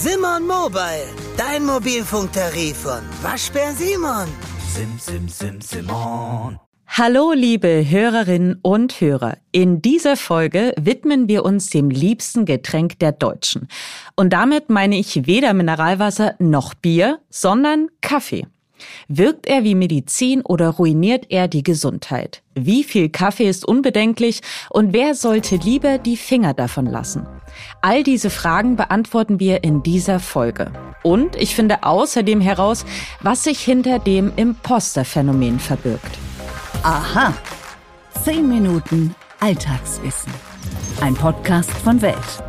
Simon Mobile, dein Mobilfunktarif von Waschbär Simon. Sim, sim, sim, Simon. Hallo, liebe Hörerinnen und Hörer. In dieser Folge widmen wir uns dem liebsten Getränk der Deutschen. Und damit meine ich weder Mineralwasser noch Bier, sondern Kaffee. Wirkt er wie Medizin oder ruiniert er die Gesundheit? Wie viel Kaffee ist unbedenklich und wer sollte lieber die Finger davon lassen? All diese Fragen beantworten wir in dieser Folge. Und ich finde außerdem heraus, was sich hinter dem Imposter-Phänomen verbirgt. Aha. Zehn Minuten Alltagswissen. Ein Podcast von Welt.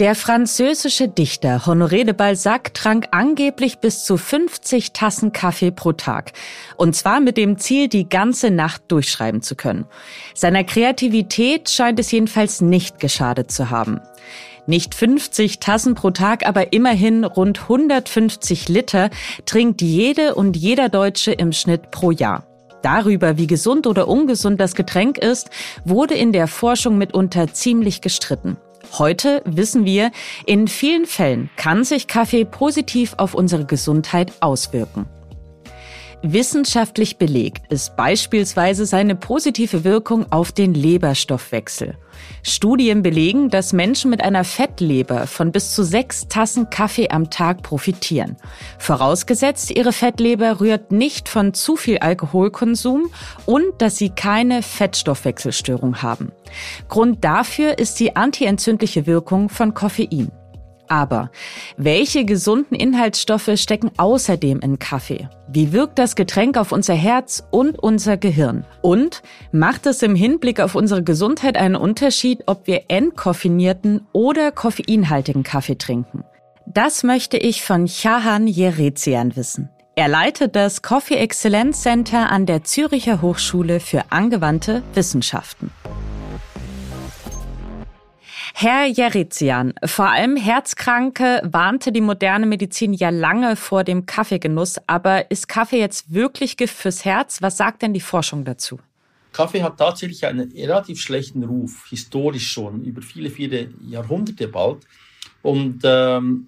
Der französische Dichter Honoré de Balzac trank angeblich bis zu 50 Tassen Kaffee pro Tag. Und zwar mit dem Ziel, die ganze Nacht durchschreiben zu können. Seiner Kreativität scheint es jedenfalls nicht geschadet zu haben. Nicht 50 Tassen pro Tag, aber immerhin rund 150 Liter trinkt jede und jeder Deutsche im Schnitt pro Jahr. Darüber, wie gesund oder ungesund das Getränk ist, wurde in der Forschung mitunter ziemlich gestritten. Heute wissen wir, in vielen Fällen kann sich Kaffee positiv auf unsere Gesundheit auswirken. Wissenschaftlich belegt ist beispielsweise seine positive Wirkung auf den Leberstoffwechsel. Studien belegen, dass Menschen mit einer Fettleber von bis zu sechs Tassen Kaffee am Tag profitieren. Vorausgesetzt, ihre Fettleber rührt nicht von zu viel Alkoholkonsum und dass sie keine Fettstoffwechselstörung haben. Grund dafür ist die antientzündliche Wirkung von Koffein. Aber welche gesunden Inhaltsstoffe stecken außerdem in Kaffee? Wie wirkt das Getränk auf unser Herz und unser Gehirn? Und macht es im Hinblick auf unsere Gesundheit einen Unterschied, ob wir entkoffinierten oder koffeinhaltigen Kaffee trinken? Das möchte ich von Chahan Jerezian wissen. Er leitet das Coffee Excellence Center an der Züricher Hochschule für angewandte Wissenschaften. Herr Jerizian, vor allem Herzkranke warnte die moderne Medizin ja lange vor dem Kaffeegenuss. Aber ist Kaffee jetzt wirklich Gift fürs Herz? Was sagt denn die Forschung dazu? Kaffee hat tatsächlich einen relativ schlechten Ruf, historisch schon, über viele, viele Jahrhunderte bald. Und ähm,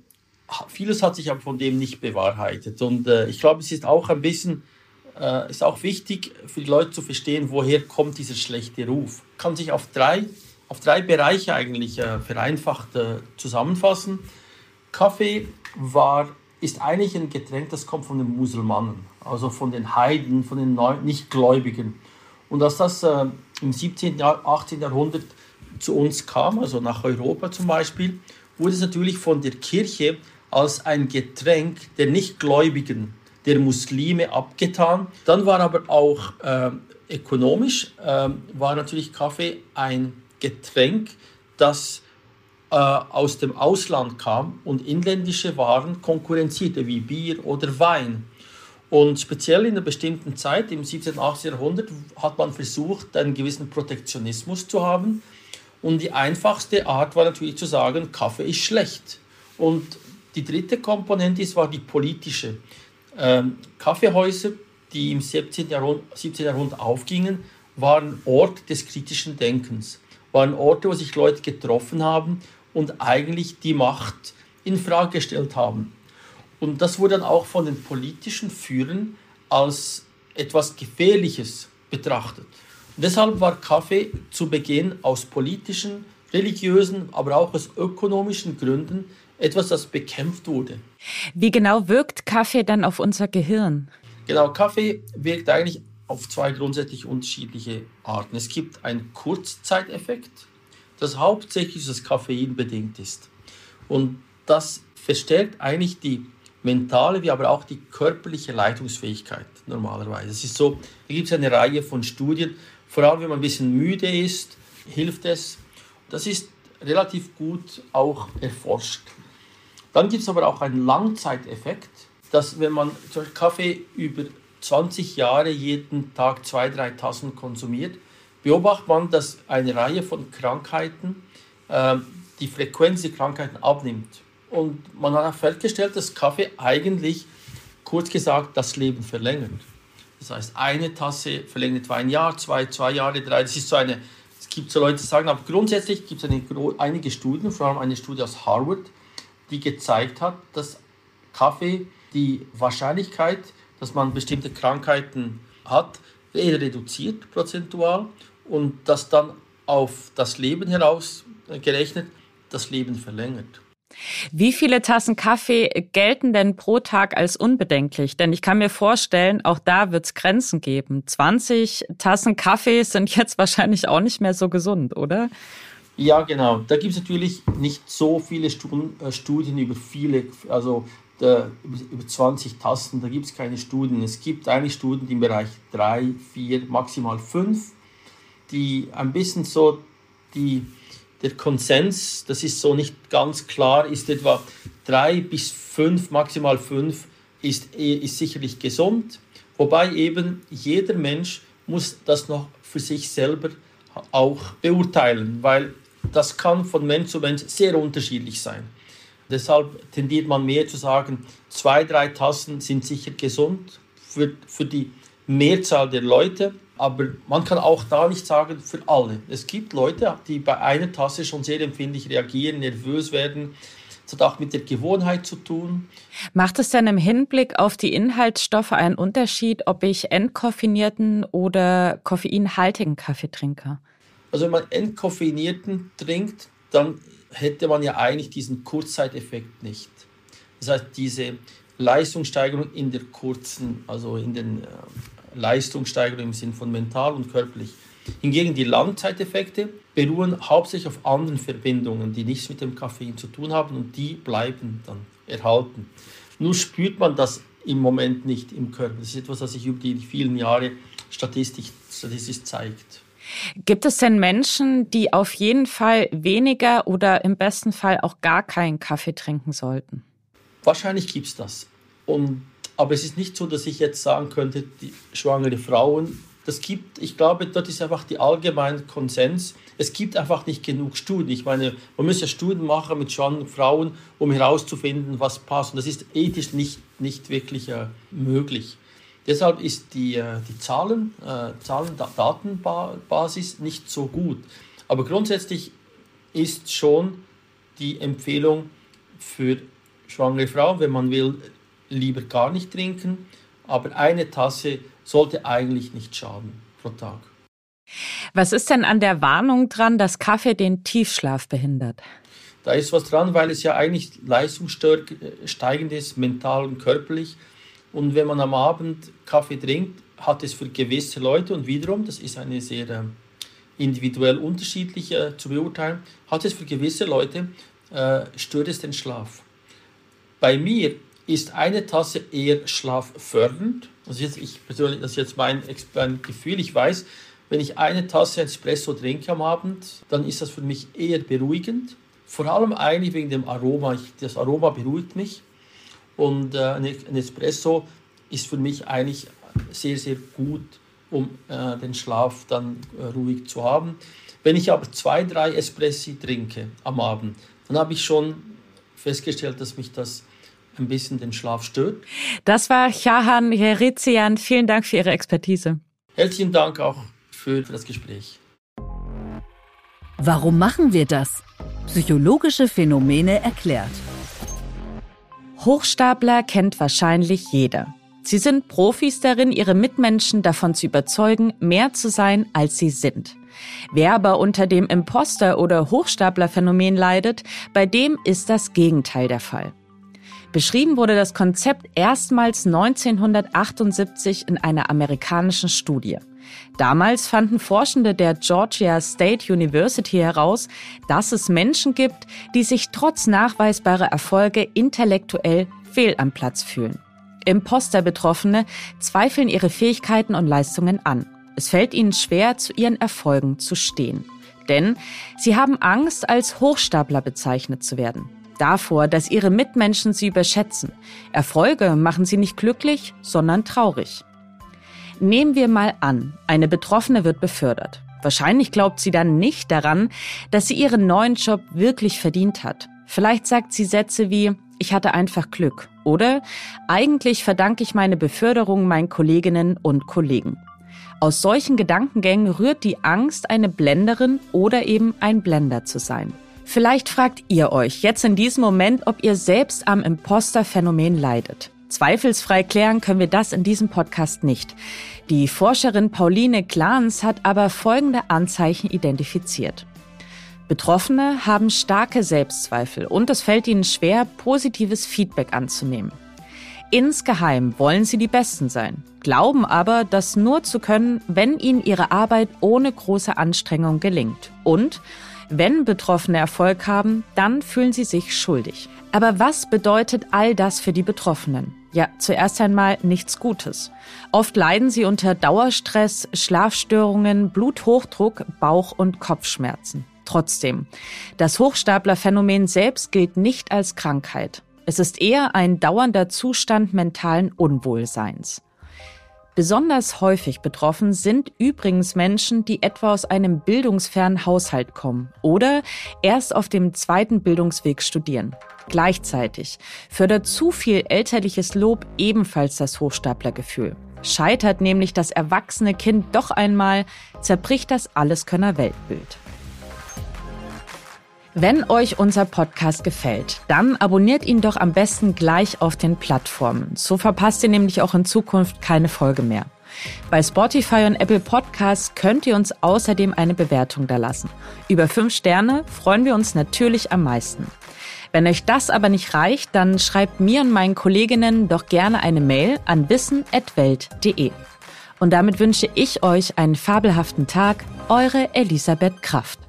vieles hat sich aber von dem nicht bewahrheitet. Und äh, ich glaube, es ist auch ein bisschen, äh, ist auch wichtig für die Leute zu verstehen, woher kommt dieser schlechte Ruf. Kann sich auf drei auf drei Bereiche eigentlich äh, vereinfacht äh, zusammenfassen. Kaffee war, ist eigentlich ein Getränk, das kommt von den Musulmanen, also von den Heiden, von den Nichtgläubigen. Und als das äh, im 17., 18. Jahrhundert zu uns kam, also nach Europa zum Beispiel, wurde es natürlich von der Kirche als ein Getränk der Nichtgläubigen, der Muslime abgetan. Dann war aber auch äh, ökonomisch, äh, war natürlich Kaffee ein Getränk, das äh, aus dem Ausland kam und inländische Waren konkurrenzierte, wie Bier oder Wein. Und speziell in einer bestimmten Zeit, im 17. und 18. Jahrhundert, hat man versucht, einen gewissen Protektionismus zu haben. Und die einfachste Art war natürlich zu sagen, Kaffee ist schlecht. Und die dritte Komponente ist, war die politische. Ähm, Kaffeehäuser, die im 17. Jahrhundert, 17. Jahrhundert aufgingen, waren Ort des kritischen Denkens waren Orte, wo sich Leute getroffen haben und eigentlich die Macht in Frage gestellt haben. Und das wurde dann auch von den politischen Führern als etwas Gefährliches betrachtet. Und deshalb war Kaffee zu Beginn aus politischen, religiösen, aber auch aus ökonomischen Gründen etwas, das bekämpft wurde. Wie genau wirkt Kaffee dann auf unser Gehirn? Genau, Kaffee wirkt eigentlich auf zwei grundsätzlich unterschiedliche Arten. Es gibt einen Kurzzeiteffekt, das hauptsächlich das Koffein bedingt ist. Und das verstärkt eigentlich die mentale wie aber auch die körperliche Leitungsfähigkeit normalerweise. Es ist so, da gibt es eine Reihe von Studien, vor allem wenn man ein bisschen müde ist, hilft es. Das ist relativ gut auch erforscht. Dann gibt es aber auch einen Langzeiteffekt, dass wenn man Kaffee über 20 Jahre jeden Tag zwei, drei Tassen konsumiert, beobachtet man, dass eine Reihe von Krankheiten, äh, die Frequenz der Krankheiten abnimmt. Und man hat auch festgestellt, dass Kaffee eigentlich, kurz gesagt, das Leben verlängert. Das heißt, eine Tasse verlängert ein Jahr, zwei, zwei Jahre, drei. Das ist so eine, es gibt so Leute, die sagen, aber grundsätzlich gibt es eine, einige Studien, vor allem eine Studie aus Harvard, die gezeigt hat, dass Kaffee die Wahrscheinlichkeit, dass man bestimmte Krankheiten hat, eher reduziert prozentual und das dann auf das Leben heraus gerechnet das Leben verlängert. Wie viele Tassen Kaffee gelten denn pro Tag als unbedenklich? Denn ich kann mir vorstellen, auch da wird es Grenzen geben. 20 Tassen Kaffee sind jetzt wahrscheinlich auch nicht mehr so gesund, oder? Ja, genau. Da gibt es natürlich nicht so viele äh, Studien über viele, also über 20 Tassen, da gibt es keine Studien. Es gibt eigentlich Studien im Bereich 3, 4, maximal 5, die ein bisschen so die der Konsens, das ist so nicht ganz klar, ist etwa drei bis fünf, maximal fünf, ist, ist sicherlich gesund. Wobei eben jeder Mensch muss das noch für sich selber auch beurteilen, weil das kann von Mensch zu Mensch sehr unterschiedlich sein. Deshalb tendiert man mehr zu sagen, zwei, drei Tassen sind sicher gesund für, für die Mehrzahl der Leute. Aber man kann auch da nicht sagen für alle. Es gibt Leute, die bei einer Tasse schon sehr empfindlich reagieren, nervös werden. Das hat auch mit der Gewohnheit zu tun. Macht es denn im Hinblick auf die Inhaltsstoffe einen Unterschied, ob ich entkoffinierten oder koffeinhaltigen Kaffee trinke? Also wenn man entkoffinierten trinkt, dann hätte man ja eigentlich diesen Kurzzeiteffekt nicht. Das heißt, diese Leistungssteigerung in der kurzen, also in den äh, Leistungssteigerung im Sinn von mental und körperlich. Hingegen die Langzeiteffekte beruhen hauptsächlich auf anderen Verbindungen, die nichts mit dem Koffein zu tun haben und die bleiben dann erhalten. Nur spürt man das im Moment nicht im Körper. Das ist etwas, was sich über die vielen Jahre statistisch, statistisch zeigt. Gibt es denn Menschen, die auf jeden Fall weniger oder im besten Fall auch gar keinen Kaffee trinken sollten? Wahrscheinlich gibt es das. Und aber es ist nicht so, dass ich jetzt sagen könnte, die schwangere Frauen, das gibt, ich glaube, dort ist einfach die allgemeine Konsens. Es gibt einfach nicht genug Studien. Ich meine, man muss ja Studien machen mit schwangeren Frauen, um herauszufinden, was passt. Und das ist ethisch nicht, nicht wirklich äh, möglich. Deshalb ist die, äh, die Zahlen, äh, Zahlen Datenbasis nicht so gut. Aber grundsätzlich ist schon die Empfehlung für schwangere Frauen, wenn man will, lieber gar nicht trinken, aber eine Tasse sollte eigentlich nicht schaden pro Tag. Was ist denn an der Warnung dran, dass Kaffee den Tiefschlaf behindert? Da ist was dran, weil es ja eigentlich leistungssteigend ist, mental und körperlich. Und wenn man am Abend Kaffee trinkt, hat es für gewisse Leute, und wiederum, das ist eine sehr äh, individuell unterschiedliche äh, zu beurteilen, hat es für gewisse Leute, äh, stört es den Schlaf. Bei mir ist eine Tasse eher schlaffördernd. Also jetzt, ich persönlich, das ist jetzt mein, mein Gefühl. Ich weiß, wenn ich eine Tasse Espresso trinke am Abend, dann ist das für mich eher beruhigend. Vor allem eigentlich wegen dem Aroma. Ich, das Aroma beruhigt mich. Und äh, ein Espresso ist für mich eigentlich sehr, sehr gut, um äh, den Schlaf dann äh, ruhig zu haben. Wenn ich aber zwei, drei Espressi trinke am Abend, dann habe ich schon festgestellt, dass mich das ein bisschen den Schlaf stört. Das war Chahan Herizian. Vielen Dank für Ihre Expertise. Herzlichen Dank auch für, für das Gespräch. Warum machen wir das? Psychologische Phänomene erklärt. Hochstapler kennt wahrscheinlich jeder. Sie sind Profis darin, ihre Mitmenschen davon zu überzeugen, mehr zu sein, als sie sind. Wer aber unter dem Imposter- oder Hochstaplerphänomen leidet, bei dem ist das Gegenteil der Fall. Beschrieben wurde das Konzept erstmals 1978 in einer amerikanischen Studie. Damals fanden Forschende der Georgia State University heraus, dass es Menschen gibt, die sich trotz nachweisbarer Erfolge intellektuell fehl am Platz fühlen. Imposter-Betroffene zweifeln ihre Fähigkeiten und Leistungen an. Es fällt ihnen schwer, zu ihren Erfolgen zu stehen. Denn sie haben Angst, als Hochstapler bezeichnet zu werden davor, dass ihre Mitmenschen sie überschätzen. Erfolge machen sie nicht glücklich, sondern traurig. Nehmen wir mal an, eine Betroffene wird befördert. Wahrscheinlich glaubt sie dann nicht daran, dass sie ihren neuen Job wirklich verdient hat. Vielleicht sagt sie Sätze wie, ich hatte einfach Glück oder eigentlich verdanke ich meine Beförderung meinen Kolleginnen und Kollegen. Aus solchen Gedankengängen rührt die Angst, eine Blenderin oder eben ein Blender zu sein. Vielleicht fragt ihr euch jetzt in diesem Moment, ob ihr selbst am Imposter-Phänomen leidet. Zweifelsfrei klären können wir das in diesem Podcast nicht. Die Forscherin Pauline Glans hat aber folgende Anzeichen identifiziert. Betroffene haben starke Selbstzweifel und es fällt ihnen schwer, positives Feedback anzunehmen. Insgeheim wollen sie die Besten sein, glauben aber, das nur zu können, wenn ihnen ihre Arbeit ohne große Anstrengung gelingt. Und wenn Betroffene Erfolg haben, dann fühlen sie sich schuldig. Aber was bedeutet all das für die Betroffenen? Ja, zuerst einmal nichts Gutes. Oft leiden sie unter Dauerstress, Schlafstörungen, Bluthochdruck, Bauch- und Kopfschmerzen. Trotzdem, das Hochstaplerphänomen selbst gilt nicht als Krankheit. Es ist eher ein dauernder Zustand mentalen Unwohlseins. Besonders häufig betroffen sind übrigens Menschen, die etwa aus einem bildungsfernen Haushalt kommen oder erst auf dem zweiten Bildungsweg studieren. Gleichzeitig fördert zu viel elterliches Lob ebenfalls das Hochstaplergefühl. Scheitert nämlich das erwachsene Kind doch einmal, zerbricht das Alleskönner-Weltbild. Wenn euch unser Podcast gefällt, dann abonniert ihn doch am besten gleich auf den Plattformen. So verpasst ihr nämlich auch in Zukunft keine Folge mehr. Bei Spotify und Apple Podcasts könnt ihr uns außerdem eine Bewertung da lassen. Über fünf Sterne freuen wir uns natürlich am meisten. Wenn euch das aber nicht reicht, dann schreibt mir und meinen Kolleginnen doch gerne eine Mail an wissen.welt.de. Und damit wünsche ich euch einen fabelhaften Tag, eure Elisabeth Kraft.